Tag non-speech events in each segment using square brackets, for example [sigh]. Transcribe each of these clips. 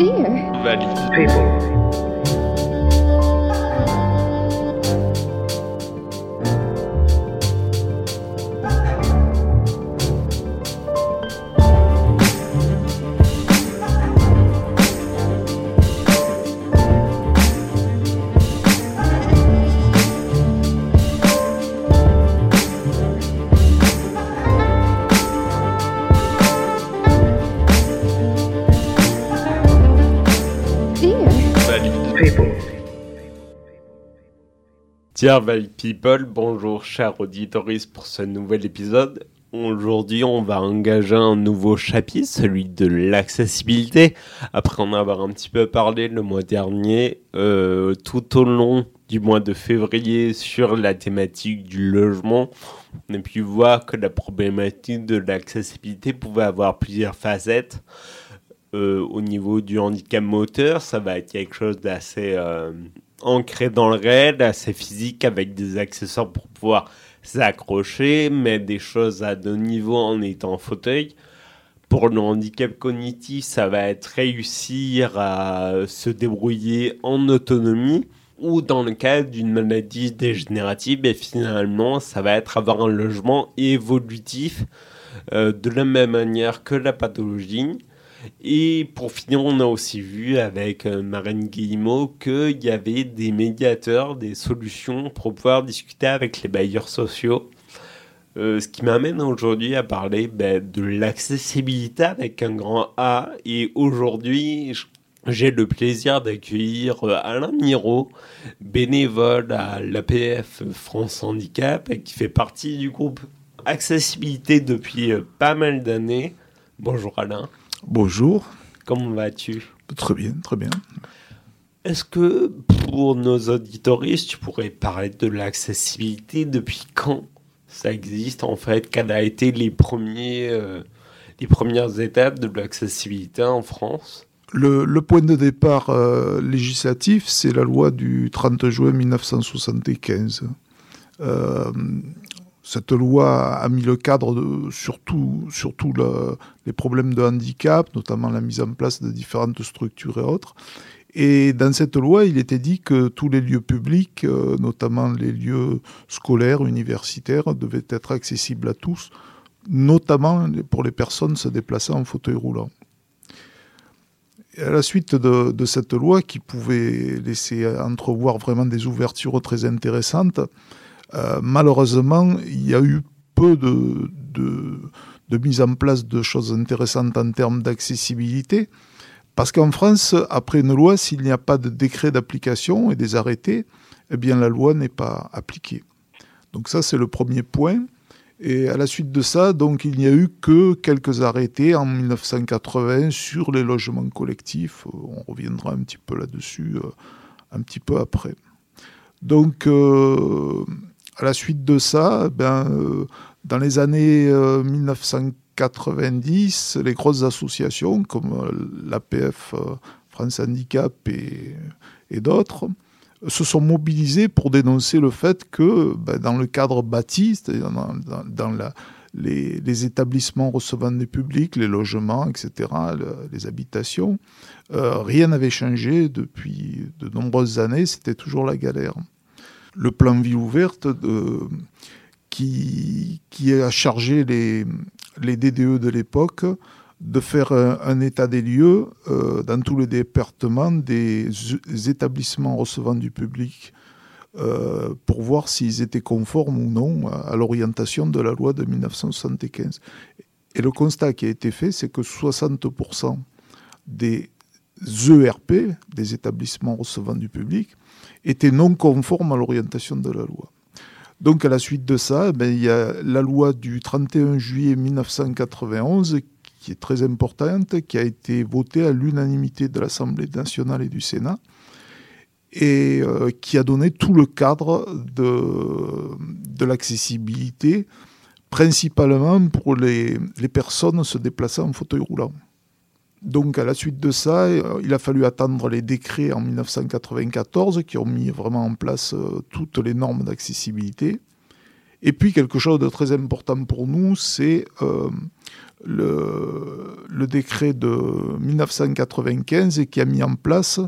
dear. Valide. people, Dear Val People, bonjour chers auditories pour ce nouvel épisode. Aujourd'hui, on va engager un nouveau chapitre, celui de l'accessibilité. Après en avoir un petit peu parlé le mois dernier, euh, tout au long du mois de février sur la thématique du logement, on a pu voir que la problématique de l'accessibilité pouvait avoir plusieurs facettes. Euh, au niveau du handicap moteur, ça va être quelque chose d'assez euh, ancré dans le réel, assez physique, avec des accessoires pour pouvoir s'accrocher, mettre des choses à deux niveaux en étant en fauteuil. Pour le handicap cognitif, ça va être réussir à se débrouiller en autonomie ou dans le cas d'une maladie dégénérative, et finalement, ça va être avoir un logement évolutif euh, de la même manière que la pathologie. Et pour finir, on a aussi vu avec euh, Marine Guillemot qu'il y avait des médiateurs, des solutions pour pouvoir discuter avec les bailleurs sociaux. Euh, ce qui m'amène aujourd'hui à parler ben, de l'accessibilité avec un grand A. Et aujourd'hui, j'ai le plaisir d'accueillir euh, Alain Miro, bénévole à l'APF France Handicap, qui fait partie du groupe Accessibilité depuis pas mal d'années. Bonjour Alain. Bonjour, Comment vas-tu? Très bien, très bien. Est-ce que pour nos auditoristes, tu pourrais parler de l'accessibilité? Depuis quand ça existe en fait? Quelles a été les, premiers, euh, les premières étapes de l'accessibilité en France? Le, le point de départ euh, législatif, c'est la loi du 30 juin 1975. Euh, cette loi a mis le cadre sur tout- sur tout le- les problèmes de handicap, notamment la mise en place de différentes structures et autres. Et dans cette loi, il était dit que tous les lieux publics, euh, notamment les lieux scolaires, universitaires, devaient être accessibles à tous, notamment pour les personnes se déplaçant en fauteuil roulant. Et à la suite de cette loi qui pouvait laisser entrevoir vraiment des ouvertures très intéressantes, euh, malheureusement, il y a eu peu de, mise en place de choses intéressantes en termes d'accessibilité. Parce qu'en France, après une loi, s'il n'y a pas de décret d'application et des arrêtés, eh bien la loi n'est pas appliquée. Donc ça, c'est le premier point. Et à la suite de ça, donc, il n'y a eu que quelques arrêtés en 1980 sur les logements collectifs. On reviendra un petit peu là-dessus euh, un petit peu après. Donc, euh, à la suite de ça, ben, euh, dans les années euh, 1990, les grosses associations comme euh, l'APF euh, France Handicap et, d'autres se sont mobilisées pour dénoncer le fait que ben, dans le cadre bâti, c'est-à-dire dans, les, établissements recevant des publics, les logements, etc., le- les habitations, euh, rien n'avait changé depuis de nombreuses années, c'était toujours la galère. Le plan Ville ouverte qui, a chargé les, DDE de l'époque de faire un, état des lieux euh, dans tous les départements des, des établissements recevant du public euh, pour voir s'ils étaient conformes ou non à, à l'orientation de la loi de 1975. Et le constat qui a été fait, c'est que 60% des ERP, des établissements recevant du public, étaient non conformes à l'orientation de la loi. Donc à la suite de ça, ben, il y a la loi du 31 juillet 1991 qui est très importante, qui a été votée à l'unanimité de l'Assemblée nationale et du Sénat, et euh, qui a donné tout le cadre de, l'accessibilité, principalement pour les personnes se déplaçant en fauteuil roulant. Donc à la suite de ça, euh, il a fallu attendre les décrets en 1994 qui ont mis vraiment en place euh, toutes les normes d'accessibilité. Et puis quelque chose de très important pour nous, c'est euh, le- décret de 1995 qui a mis en place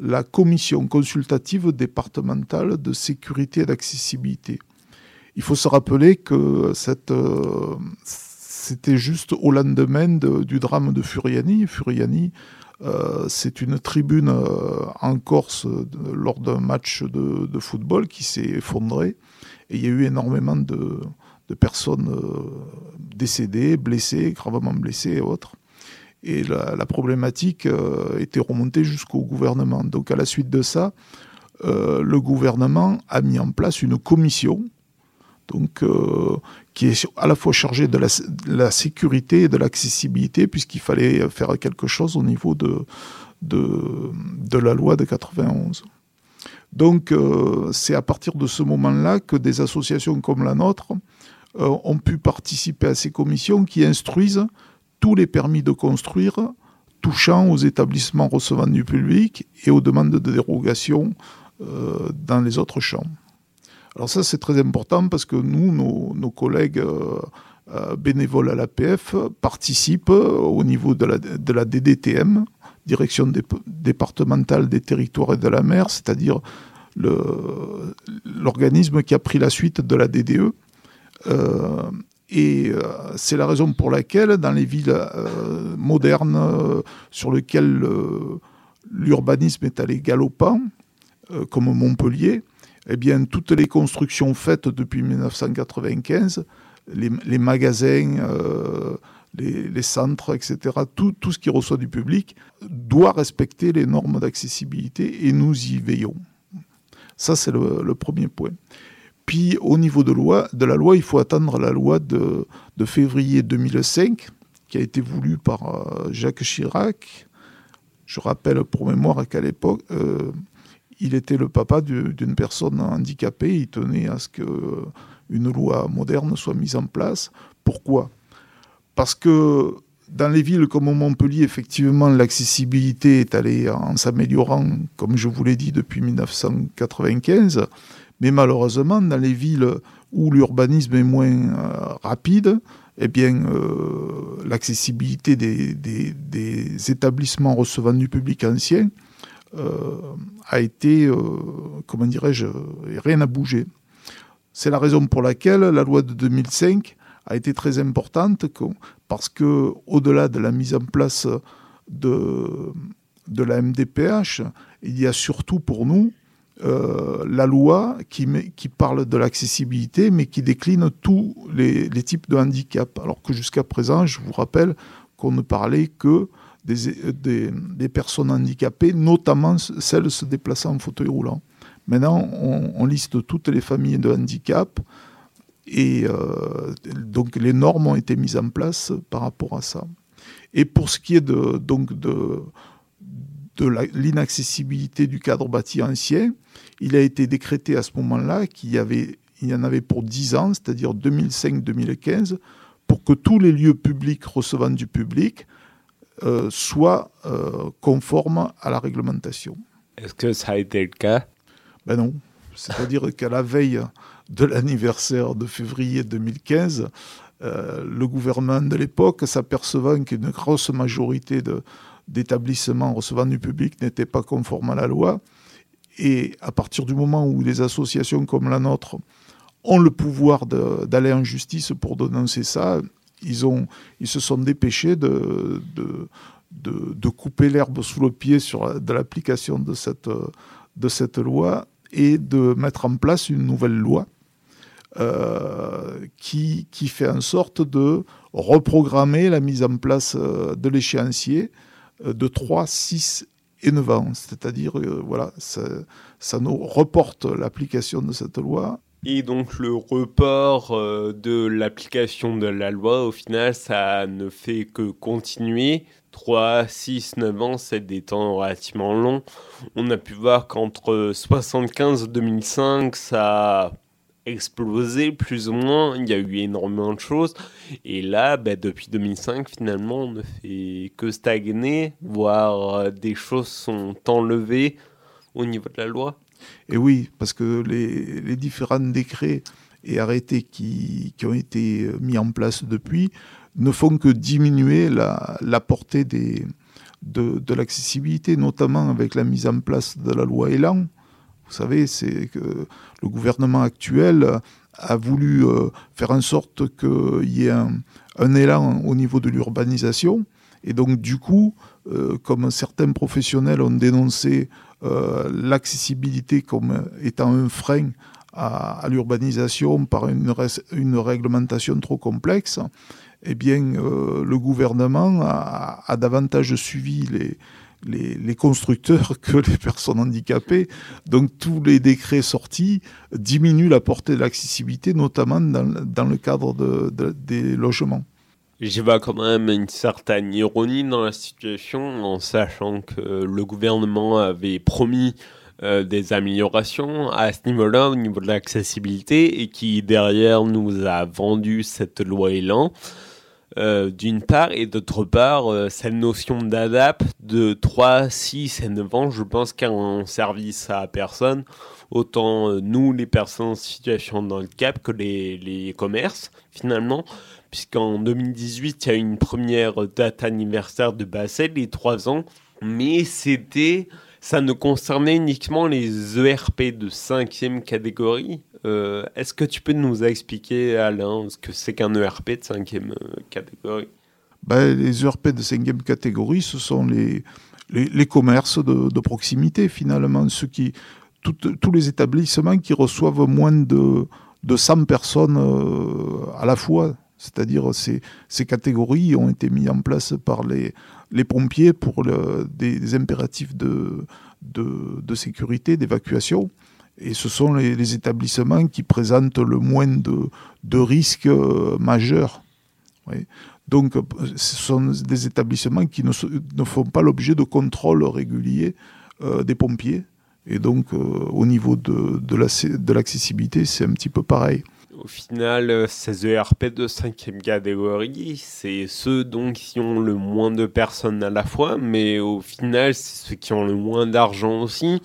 la commission consultative départementale de sécurité et d'accessibilité. Il faut se rappeler que cette, c'était juste au lendemain du drame de Furiani. Furiani, euh, c'est une tribune euh, en Corse lors d'un match de, football qui s'est effondré. Et il y a eu énormément de, personnes décédées, blessées, gravement blessées et autres. Et la, problématique était remontée jusqu'au gouvernement. Donc à la suite de ça, le gouvernement a mis en place une commission donc euh, qui est à la fois chargé de la, sécurité et de l'accessibilité, puisqu'il fallait faire quelque chose au niveau de, la loi de 91. Donc euh, c'est à partir de ce moment-là que des associations comme la nôtre euh, ont pu participer à ces commissions qui instruisent tous les permis de construire touchant aux établissements recevant du public et aux demandes de dérogation dans les autres champs. Alors ça, c'est très important parce que nous, nos, collègues euh, euh, bénévoles à l'APF participent au niveau de la, DDTM, Direction départementale des territoires et de la mer, c'est-à-dire l'organisme qui a pris la suite de la DDE. Euh, et c'est la raison pour laquelle, dans les villes modernes sur lesquelles l'urbanisme est allé galopant, comme Montpellier, eh bien, toutes les constructions faites depuis 1995, les, magasins, euh, les, centres, etc., tout, tout, ce qui reçoit du public doit respecter les normes d'accessibilité et nous y veillons. Ça, c'est le, premier point. Puis, au niveau de, loi, de la loi, il faut attendre la loi de, février 2005, qui a été voulue par euh, Jacques Chirac. Je rappelle pour mémoire qu'à l'époque, euh, il était le papa d'une personne handicapée. Il tenait à ce qu'une loi moderne soit mise en place. Pourquoi? Parce que dans les villes comme Montpellier, effectivement, l'accessibilité est allée en s'améliorant, comme je vous l'ai dit, depuis 1995. Mais malheureusement, dans les villes où l'urbanisme est moins euh, rapide, eh bien, euh, l'accessibilité des, établissements recevant du public ancien euh, a été, euh, comment dirais-je, rien n'a bougé. C'est la raison pour laquelle la loi de 2005 a été très importante parce que au-delà de la mise en place de, de la MDPH, il y a surtout pour nous euh, la loi qui, qui parle de l'accessibilité, mais qui décline tous les, les, types de handicap. Alors que jusqu'à présent, je vous rappelle qu'on ne parlait que des, des, personnes handicapées, notamment celles se déplaçant en fauteuil roulant. Maintenant, on, liste toutes les familles de handicap et euh, donc les normes ont été mises en place par rapport à ça. Et pour ce qui est de, donc de, de l'inaccessibilité du cadre bâti ancien, il a été décrété à ce moment-là qu'il y, avait, il y en avait pour 10 ans, c'est-à-dire 2005-2015, pour que tous les lieux publics recevant du public euh, soit euh, conforme à la réglementation. Est-ce que ça a été le cas? Ben non. C'est-à-dire [laughs] qu'à la veille de l'anniversaire de février 2015, euh, le gouvernement de l'époque, s'apercevant qu'une grosse majorité d'établissements recevant du public n'étaient pas conformes à la loi, et à partir du moment où des associations comme la nôtre ont le pouvoir d'aller en justice pour dénoncer ça, ils, se sont dépêchés de, couper l'herbe sous le pied sur, de l'application de cette, loi et de mettre en place une nouvelle loi euh, qui, fait en sorte de reprogrammer la mise en place euh, de l'échéancier euh, de 3, 6 et 9 ans. C'est-à-dire, voilà, ça, ça nous reporte l'application de cette loi et donc le report euh, de l'application de la loi, au final, ça ne fait que continuer. 3, 6, 9 ans, c'est des temps relativement longs. On a pu voir qu'entre 75 et 2005, ça a explosé plus ou moins. Il y a eu énormément de choses. Et là, bah, depuis 2005, finalement, on ne fait que stagner, voire euh, des choses sont enlevées au niveau de la loi. Et oui, parce que les, différents décrets et arrêtés qui, ont été mis en place depuis ne font que diminuer la, la portée des, de, de l'accessibilité, notamment avec la mise en place de la loi Elan. Vous savez, c'est que le gouvernement actuel a voulu euh, faire en sorte qu'il y ait un, un, élan au niveau de l'urbanisation. Et donc, du coup, euh, comme certains professionnels ont dénoncé euh, l'accessibilité comme étant un frein à, l'urbanisation par une, réglementation trop complexe, eh bien, euh, le gouvernement a, davantage suivi les, constructeurs [laughs] que les personnes handicapées. Donc, tous les décrets sortis diminuent la portée de l'accessibilité, notamment dans, le cadre de, de, des logements. J'y vois quand même une certaine ironie dans la situation en sachant que le gouvernement avait promis euh, des améliorations à ce niveau-là, au niveau de l'accessibilité, et qui derrière nous a vendu cette loi Elan. Euh, d'une part, et d'autre part, euh, cette notion d'adap de 3, 6 et 9 ans, je pense qu'un un service à personne, autant nous, les personnes en situation de handicap, que les, les commerces, finalement, puisqu'en 2018, il y a eu une première date anniversaire de Basel, les 3 ans, mais c'était ça ne concernait uniquement les ERP de cinquième catégorie. Euh, Est-ce que tu peux nous expliquer, Alain, ce que c'est qu'un ERP de cinquième euh, catégorie? Ben, Les ERP de cinquième catégorie, ce sont les, les, commerces de, proximité, finalement, ceux qui, tous les établissements qui reçoivent moins de, de 100 personnes euh, à la fois. C'est-à-dire ces, ces catégories ont été mises en place par les, pompiers pour des, impératifs de, sécurité, d'évacuation. Et ce sont les, établissements qui présentent le moins de, risques euh, majeurs. Donc, ce sont des établissements qui ne, ne font pas l'objet de contrôles réguliers euh, des pompiers. Et donc, euh, au niveau de, de l'accessibilité, c'est un petit peu pareil. Au final, ces ERP de cinquième catégorie, c'est ceux donc qui ont le moins de personnes à la fois, mais au final, c'est ceux qui ont le moins d'argent aussi,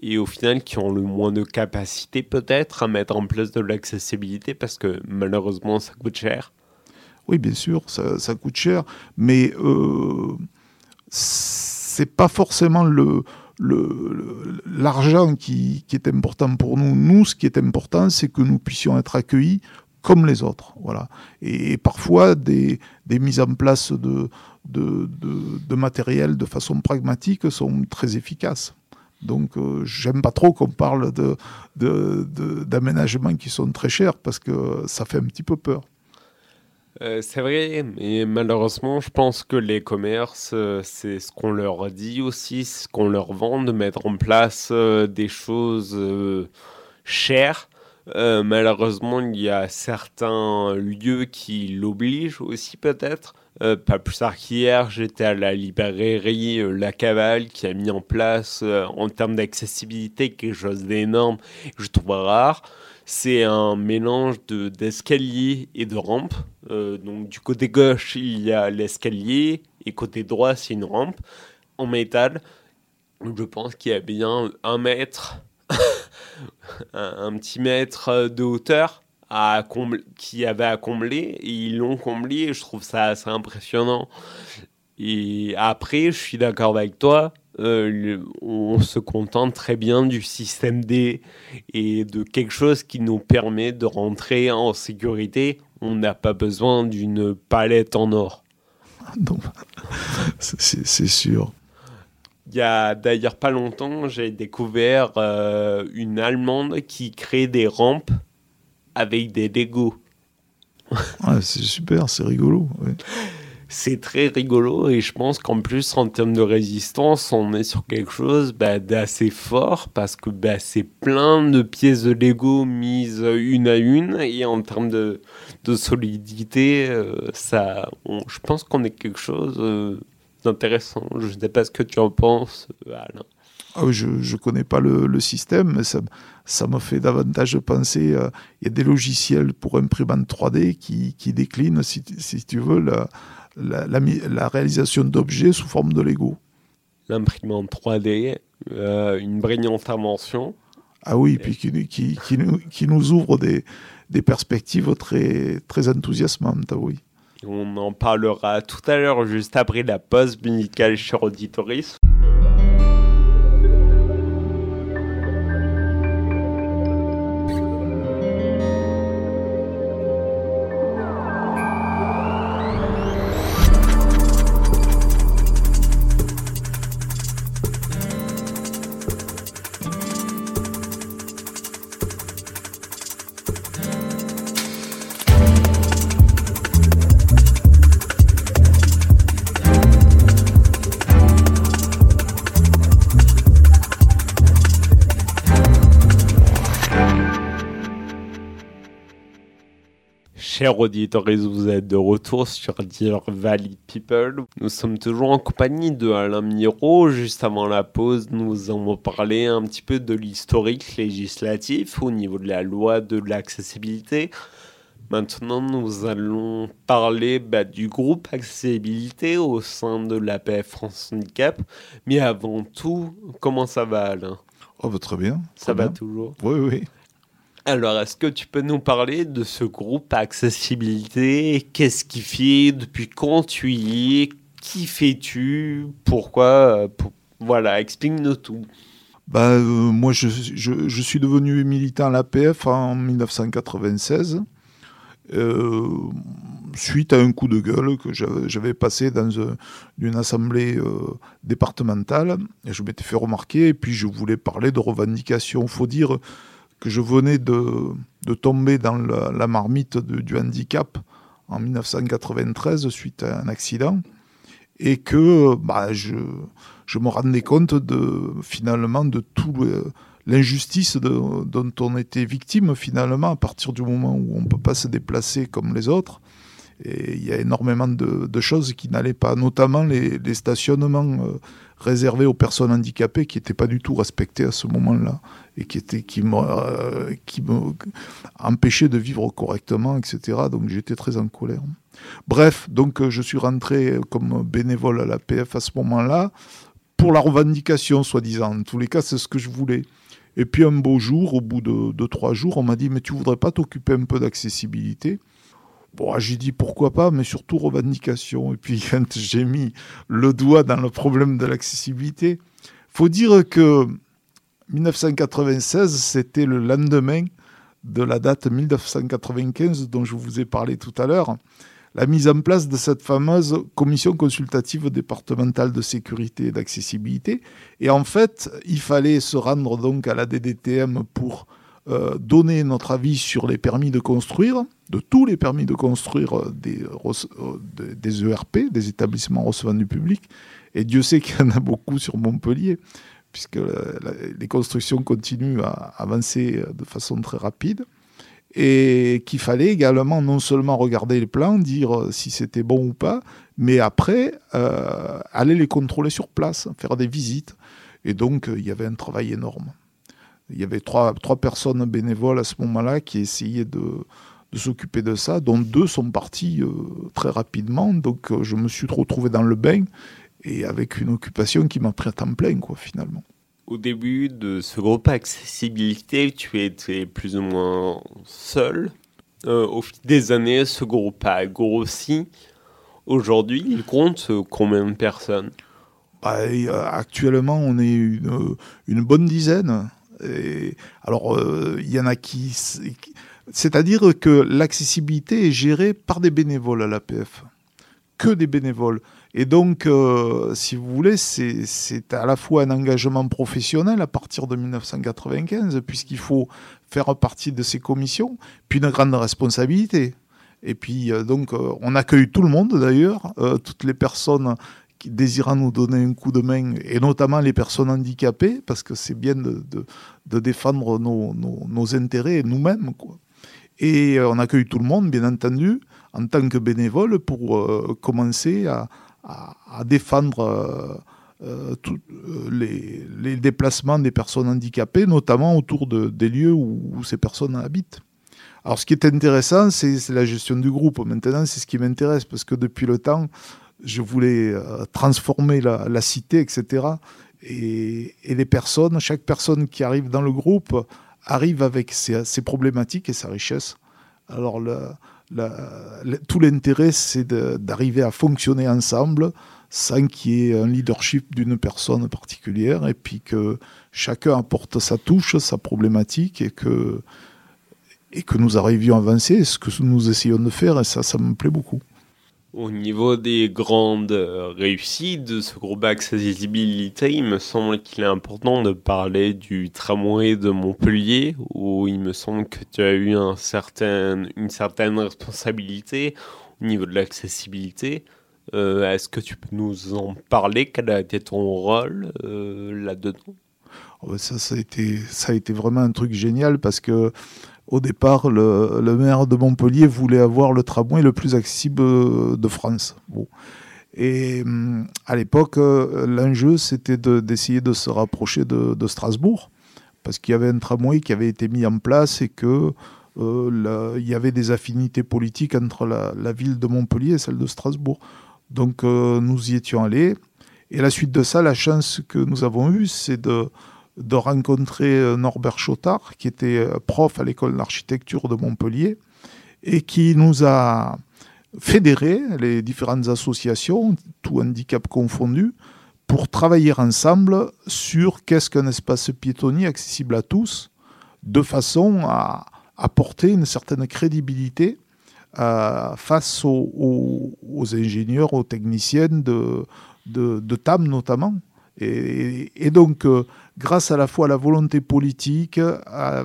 et au final qui ont le moins de capacité peut-être à mettre en place de l'accessibilité, parce que malheureusement, ça coûte cher. Oui, bien sûr, ça, ça coûte cher, mais euh, c'est pas forcément le l'argent qui, est important pour nous. Nous, ce qui est important, c'est que nous puissions être accueillis comme les autres. Voilà. Et, parfois, des, mises en place de, matériel de façon pragmatique sont très efficaces. Donc, euh, j'aime pas trop qu'on parle d'aménagements qui sont très chers parce que ça fait un petit peu peur. Euh, c'est vrai, mais malheureusement, je pense que les commerces, euh, c'est ce qu'on leur dit aussi, ce qu'on leur vend, de mettre en place euh, des choses chères. malheureusement, il y a certains lieux qui l'obligent aussi peut-être. pas plus tard qu'hier, j'étais à la librairie La Cavale qui a mis en place, en termes d'accessibilité, quelque chose d'énorme que je trouve rare c'est un mélange d'escalier de, et de rampe. Euh, donc du côté gauche, il y a l'escalier et côté droit, c'est une rampe en métal. Je pense qu'il y a bien un mètre, [laughs] un, petit mètre de hauteur à qui avait à combler et ils l'ont comblé et je trouve ça assez impressionnant. Et après, je suis d'accord avec toi, euh, on se contente très bien du système D et de quelque chose qui nous permet de rentrer en sécurité. On n'a pas besoin d'une palette en or. [laughs] Non, c'est sûr. Il y a d'ailleurs pas longtemps, j'ai découvert euh, une Allemande qui crée des rampes avec des Lego. Ah, c'est super, c'est rigolo. Ouais [laughs] c'est très rigolo et je pense qu'en plus en termes de résistance on est sur quelque chose bah, d'assez fort parce que bah, c'est plein de pièces de Lego mises une à une et en termes de, de solidité euh, ça je pense qu'on est quelque chose euh, d'intéressant je ne sais pas ce que tu en penses Alain ah je ne connais pas le, le, système, mais ça, ça me fait davantage penser. Il euh, y a des logiciels pour imprimante 3D qui, qui déclinent, si, si tu veux, la, la, la, la réalisation d'objets sous forme de Lego. L'imprimante 3D, euh, une brillante invention. Ah oui, et puis qui, qui, qui, nous, qui nous ouvre des, des perspectives très, très enthousiasmantes, oui. On en parlera tout à l'heure, juste après la pause musicale sur Auditoris. Chers auditeurs, vous êtes de retour sur Dear Valley People. Nous sommes toujours en compagnie de Alain Miro. Juste avant la pause, nous avons parlé un petit peu de l'historique législatif au niveau de la loi de l'accessibilité. Maintenant, nous allons parler bah, du groupe accessibilité au sein de l'APF France Handicap. Mais avant tout, comment ça va Alain? Oh, bah, très bien. Ça va toujours? Oui, oui. Alors, est-ce que tu peux nous parler de ce groupe accessibilité? Qu'est-ce qu'il fait Depuis quand tu y es? Qui fais-tu? Pourquoi euh, Voilà, explique-nous tout. Bah, euh, moi, je, suis devenu militant à l'APF en 1996, euh, suite à un coup de gueule que j'avais passé dans un- une assemblée départementale. Je m'étais fait remarquer, et puis je voulais parler de revendications. Il faut dire que je venais de, de tomber dans la, marmite du handicap en 1993 suite à un accident, et que bah, je je me rendais compte de finalement de tout l'injustice dont on était victime finalement à partir du moment où on ne peut pas se déplacer comme les autres. Et il y a énormément de, choses qui n'allaient pas, notamment les, stationnements euh, réservés aux personnes handicapées qui n'étaient pas du tout respectés à ce moment-là et qui, étaient, qui, me, euh, de vivre correctement, etc. Donc j'étais très en colère. Bref, donc euh, je suis rentré comme bénévole à l'APF à ce moment-là pour la revendication, soi-disant. En tous les cas, c'est ce que je voulais. Et puis un beau jour, au bout de, de trois jours, on m'a dit, mais tu voudrais pas t'occuper un peu d'accessibilité? Bon, j'ai dit pourquoi pas, mais surtout revendication. Et puis [laughs] quand j'ai mis le doigt dans le problème de l'accessibilité, faut dire que 1996, c'était le lendemain de la date 1995 dont je vous ai parlé tout à l'heure, la mise en place de cette fameuse commission consultative départementale de sécurité et d'accessibilité. Et en fait, il fallait se rendre donc à la DDTM pour euh, donner notre avis sur les permis de construire, de tous les permis de construire euh, des, rece- euh, des ERP, des établissements recevant du public. Et Dieu sait qu'il y en a beaucoup sur Montpellier, puisque les constructions continuent à avancer euh, de façon très rapide. Et qu'il fallait également non seulement regarder les plans, dire euh, si c'était bon ou pas, mais après euh, aller les contrôler sur place, faire des visites. Et donc euh, il y avait un travail énorme. Il y avait trois personnes bénévoles à ce moment-là qui essayaient de, de s'occuper de ça, dont deux sont partis euh, très rapidement. Donc euh, je me suis retrouvé dans le bain et avec une occupation qui m'a pris à temps plein, quoi, finalement. Au début de ce groupe accessibilité, tu étais plus ou moins seul. Euh, au fil des années, ce groupe a grossi. Aujourd'hui, il compte combien de personnes? Bah, actuellement, on est une, une bonne dizaine. Et, alors, euh, il y en a qui. qui- C'est-à-dire que l'accessibilité est gérée par des bénévoles à l'APF. Que des bénévoles. Et donc, euh, si vous voulez, c'est à la fois un engagement professionnel à partir de 1995, puisqu'il faut faire partie de ces commissions, puis une grande responsabilité. Et puis, euh, donc, euh, on accueille tout le monde d'ailleurs, toutes les personnes qui désirant nous donner un coup de main, et notamment les personnes handicapées, parce que c'est bien de, défendre nos, nos- intérêts nous-mêmes. Et euh, on accueille tout le monde, bien entendu, en tant que bénévole, pour euh, commencer à, défendre euh, les, déplacements des personnes handicapées, notamment autour de, des lieux où, ces personnes habitent. Alors, ce qui est intéressant, c'est la gestion du groupe. Maintenant, c'est ce qui m'intéresse, parce que depuis le temps, je voulais transformer la, cité, etc. Et, et les personnes, chaque personne qui arrive dans le groupe arrive avec ses, problématiques et sa richesse. Alors, tout l'intérêt, c'est d'arriver à fonctionner ensemble sans qu'il y ait un leadership d'une personne particulière et puis que chacun apporte sa touche, sa problématique et que, et que nous arrivions à avancer, ce que nous essayons de faire et ça, ça me plaît beaucoup. Au niveau des grandes réussites de ce groupe Accessibilité, il me semble qu'il est important de parler du tramway de Montpellier, où il me semble que tu as eu une certaine responsabilité au niveau de l'accessibilité. Euh, est-ce que tu peux nous en parler? Quel a été ton rôle euh, là-dedans? Oh, été, ça a été vraiment un truc génial parce que au départ, le, maire de Montpellier voulait avoir le tramway le plus accessible de France. Et hum, à l'époque, euh, l'enjeu, c'était d'essayer de, se rapprocher de, Strasbourg, parce qu'il y avait un tramway qui avait été mis en place et que euh, y avait des affinités politiques entre la, ville de Montpellier et celle de Strasbourg. Donc euh, nous y étions allés. Et la suite de ça, la chance que nous avons eue, c'est de, de rencontrer euh, Norbert Chotard, qui était euh, prof à l'école d'architecture de Montpellier, et qui nous a fédéré les différentes associations, tout handicap confondu, pour travailler ensemble sur qu'est-ce qu'un espace piétonnier accessible à tous, de façon à apporter une certaine crédibilité euh, face aux, ingénieurs, aux techniciens de, de, TAM notamment. Et, donc, grâce à la fois à la volonté politique, à,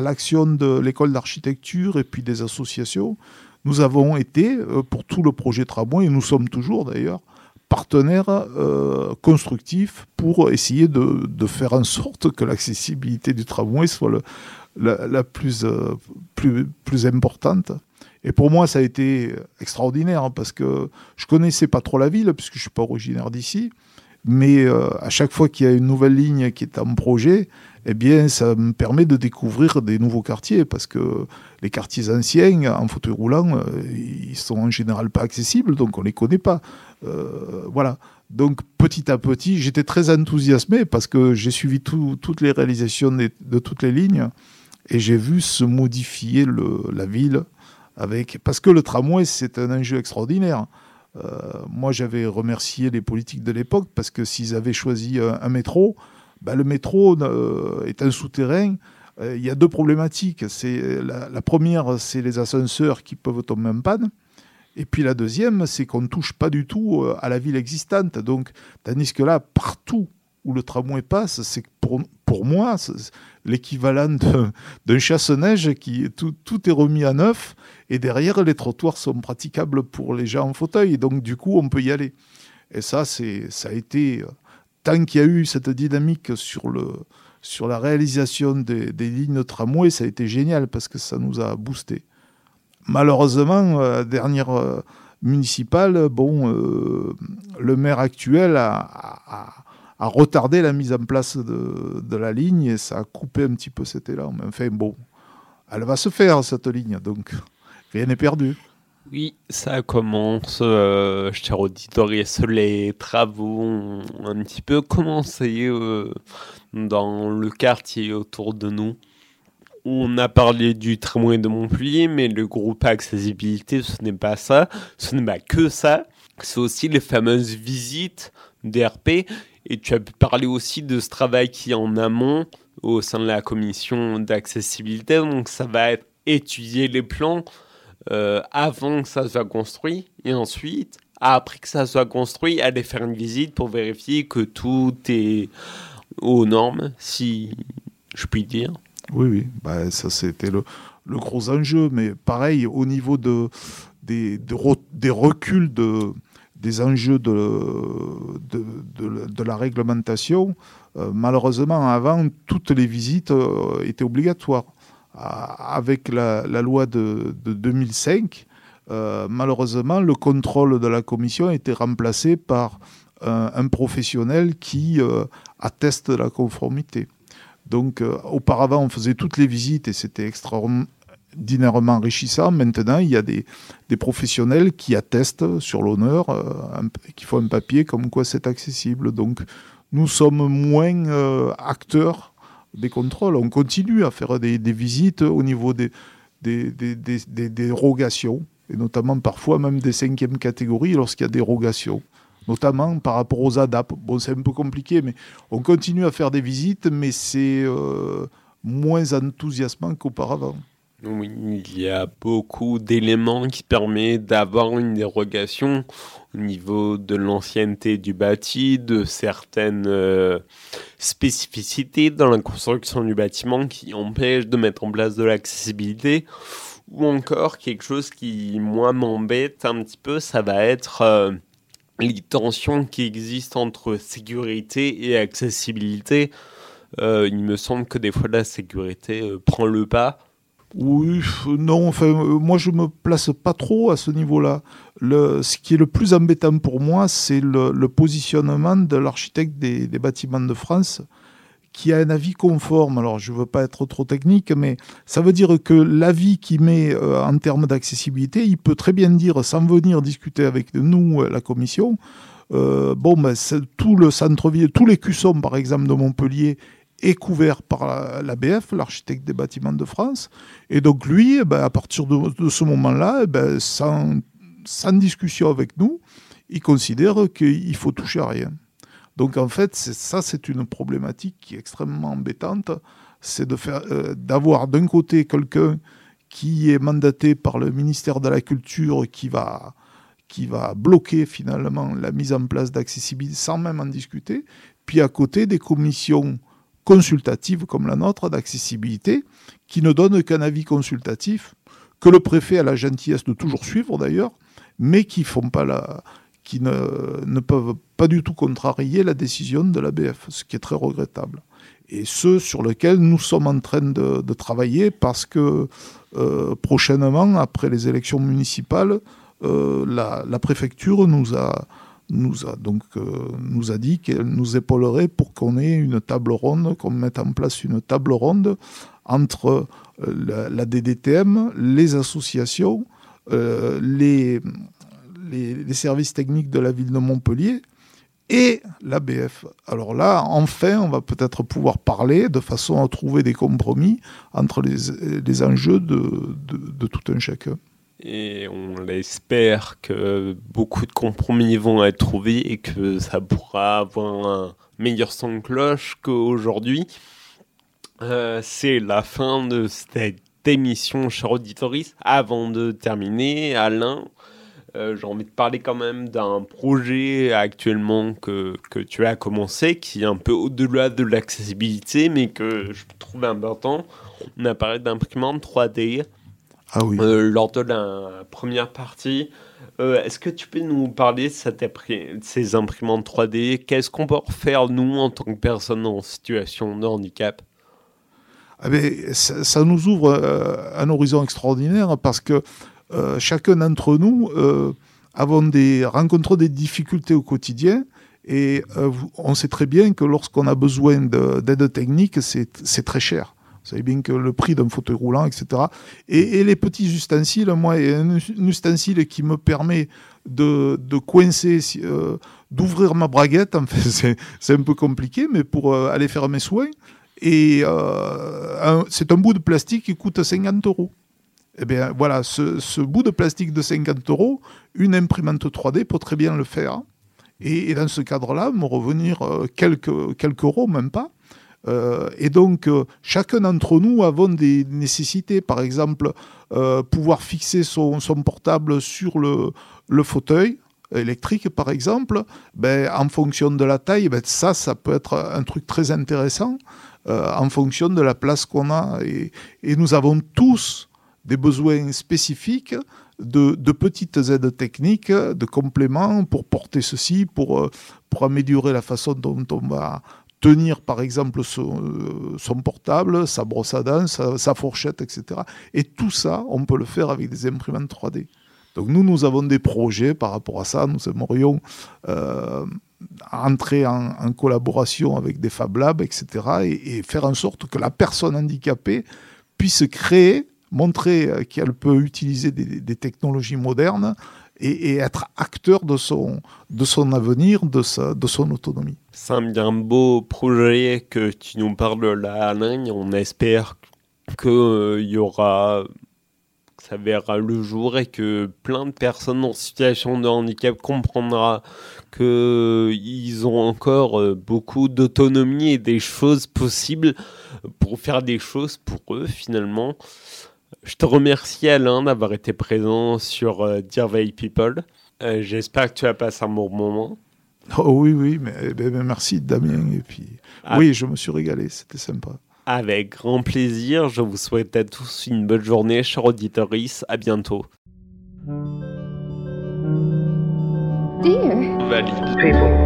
l'action de l'école d'architecture et puis des associations, nous avons été, euh, pour tout le projet tramway, et nous sommes toujours d'ailleurs, partenaires euh, constructifs pour essayer de, faire en sorte que l'accessibilité du tramway soit la, plus, euh, plus, importante. Et pour moi, ça a été extraordinaire hein, parce que je connaissais pas trop la ville puisque je suis pas originaire d'ici. Mais euh, à chaque fois qu'il y a une nouvelle ligne qui est en projet, eh bien, ça me permet de découvrir des nouveaux quartiers parce que les quartiers anciens, en fauteuil roulant, euh, ils sont en général pas accessibles, donc on les connaît pas. Euh, voilà. Donc petit à petit, j'étais très enthousiasmé parce que j'ai suivi toutes les réalisations de, toutes les lignes et j'ai vu se modifier la ville avec parce que le tramway c'est un enjeu extraordinaire. Euh, moi, j'avais remercié les politiques de l'époque parce que s'ils avaient choisi un, métro, bah, le métro euh, est un souterrain. Euh, il y a deux problématiques. C'est la, première, c'est les ascenseurs qui peuvent tomber en panne. Et puis la deuxième, c'est qu'on ne touche pas du tout à la ville existante. Donc, tandis que là, partout où le tramway passe, c'est pour, pour moi l'équivalent d'un chasse-neige qui tout, tout, est remis à neuf et derrière les trottoirs sont praticables pour les gens en fauteuil. donc du coup, on peut y aller. Et ça, c'est ça a été tant qu'il y a eu cette dynamique sur le sur la réalisation des, lignes de tramway, ça a été génial parce que ça nous a boosté. Malheureusement, la dernière euh, municipale, bon, euh, le maire actuel a retardé la mise en place de, la ligne et ça a coupé un petit peu cet élan. Mais enfin, bon, elle va se faire cette ligne, donc rien n'est perdu. Oui, ça commence, euh, cher auditeur, les travaux ont un petit peu commencé euh, dans le quartier autour de nous. On a parlé du tramway de Montpellier, mais le groupe accessibilité, ce n'est pas ça, ce n'est pas que ça. C'est aussi les fameuses visites DRP et tu as pu parler aussi de ce travail qui est en amont au sein de la commission d'accessibilité. Donc ça va être étudier les plans euh, avant que ça soit construit et ensuite, après que ça soit construit, aller faire une visite pour vérifier que tout est aux normes, si je puis dire. Oui, oui, bah, ça c'était le, gros enjeu, mais pareil, au niveau de, des, reculs de, des enjeux de, de, la réglementation, euh, malheureusement, avant, toutes les visites euh, étaient obligatoires. Avec la, loi de, 2005, euh, malheureusement, le contrôle de la commission a été remplacé par un, professionnel qui atteste de la conformité. Donc, auparavant, on faisait toutes les visites et c'était extraordinaire ordinairement enrichissant. Maintenant, il y a des, professionnels qui attestent sur l'honneur, euh, qui font un papier comme quoi c'est accessible. Donc, nous sommes moins euh, acteurs des contrôles. On continue à faire des, visites au niveau des, dérogations, et notamment parfois même des cinquièmes catégories lorsqu'il y a dérogation, notamment par rapport aux ADAP. Bon, c'est un peu compliqué, mais on continue à faire des visites, mais c'est euh, moins enthousiasmant qu'auparavant. Oui, il y a beaucoup d'éléments qui permettent d'avoir une dérogation au niveau de l'ancienneté du bâti, de certaines euh, spécificités dans la construction du bâtiment qui empêchent de mettre en place de l'accessibilité, ou encore quelque chose qui, moi, m'embête un petit peu, ça va être euh, les tensions qui existent entre sécurité et accessibilité. Euh, il me semble que des fois la sécurité prend le pas oui, non, enfin, euh, moi je me place pas trop à ce niveau-là. ce qui est le plus embêtant pour moi, c'est le, positionnement de l'architecte des, bâtiments de France, qui a un avis conforme. Alors, je ne veux pas être trop technique, mais ça veut dire que l'avis qu'il met euh, en termes d'accessibilité, il peut très bien dire, sans venir discuter avec nous, euh, la commission, bon, ben, tout le centre-ville, tous les cuissons, par exemple, de Montpellier, est couvert par l'ABF, l'architecte des bâtiments de France. Et donc lui, eh ben, à partir de, ce moment-là, eh ben, sans, discussion avec nous, il considère qu'il faut toucher à rien. Donc en fait, ça, c'est une problématique qui est extrêmement embêtante. C'est euh, d'avoir d'un côté quelqu'un qui est mandaté par le ministère de la Culture qui va, qui va bloquer finalement la mise en place d'accessibilité sans même en discuter, puis à côté des commissions consultative comme la nôtre d'accessibilité, qui ne donne qu'un avis consultatif, que le préfet a la gentillesse de toujours suivre d'ailleurs, mais qui, ne, peuvent pas du tout contrarier la décision de l'ABF, ce qui est très regrettable. Et ce sur lequel nous sommes en train de, travailler parce que euh, prochainement, après les élections municipales, euh, la, préfecture nous a nous a donc euh, nous a dit qu'elle nous épaulerait pour qu'on ait une table ronde, qu'on mette en place une table ronde entre euh, la, DDTM, les associations, euh, les, services techniques de la ville de Montpellier et l'ABF. Alors là, enfin, on va peut-être pouvoir parler de façon à trouver des compromis entre les, enjeux de tout un chacun et on l'espère que beaucoup de compromis vont être trouvés et que ça pourra avoir un meilleur son de cloche qu'aujourd'hui. Euh, c'est la fin de cette émission, cher auditoris. Avant de terminer, Alain, euh, j'ai envie de parler quand même d'un projet actuellement que, que, tu as commencé, qui est un peu au-delà de l'accessibilité, mais que je trouve important. On a parlé d'imprimante 3D ah oui. Euh, lors de la première partie. Euh, est-ce que tu peux nous parler de, ces imprimantes 3D Qu'est-ce qu'on peut faire, nous, en tant que personnes en situation de handicap? Ah ben, ça, nous ouvre euh, un horizon extraordinaire parce que chacun d'entre nous avons des, rencontre des difficultés au quotidien et on sait très bien que lorsqu'on a besoin d'aide technique, c'est très cher. Vous savez bien que le prix d'un fauteuil roulant, etc. Et, les petits ustensiles, moi, un, ustensile qui me permet de, coincer, euh, d'ouvrir ma braguette. [laughs] En fait, c'est un peu compliqué, mais pour euh, aller faire mes soins. Et euh, c'est un bout de plastique qui coûte 50 euros. Eh bien, voilà, ce, bout de plastique de 50 euros, une imprimante 3D peut très bien le faire. Et, dans ce cadre-là, me revenir quelques, quelques euros, même pas. Euh, et donc, euh, chacun d'entre nous avons des nécessités. Par exemple, euh, pouvoir fixer son, portable sur le, fauteuil électrique, par exemple, ben, en fonction de la taille, ben, ça, ça peut être un truc très intéressant en fonction de la place qu'on a. Et, nous avons tous des besoins spécifiques de, petites aides techniques, de compléments pour porter ceci, pour, pour améliorer la façon dont on va tenir par exemple son, euh, portable, sa brosse à dents, sa, fourchette, etc. Et tout ça, on peut le faire avec des imprimantes 3D. Donc nous, nous avons des projets par rapport à ça. Nous aimerions euh, entrer en, collaboration avec des Fab Labs, etc. Et, faire en sorte que la personne handicapée puisse créer, montrer euh, qu'elle peut utiliser des technologies modernes et, être acteur de son, de son avenir, de son autonomie. C'est un beau projet que tu nous parles là, Alain. On espère qu'il euh, y aura que ça verra le jour et que plein de personnes en situation de handicap comprendra qu'ils ont encore euh, beaucoup d'autonomie et des choses possibles pour faire des choses pour eux finalement. Je te remercie Alain d'avoir été présent sur euh, Dear People. Euh, J'espère que tu as passé un bon moment. Oh oui, oui, mais, eh ben, merci Damien. Et puis, Ah. oui, je me suis régalé, c'était sympa. Avec grand plaisir, je vous souhaite à tous une bonne journée, chers auditeurs. À bientôt. Dear. Valide. people.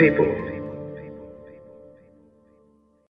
People.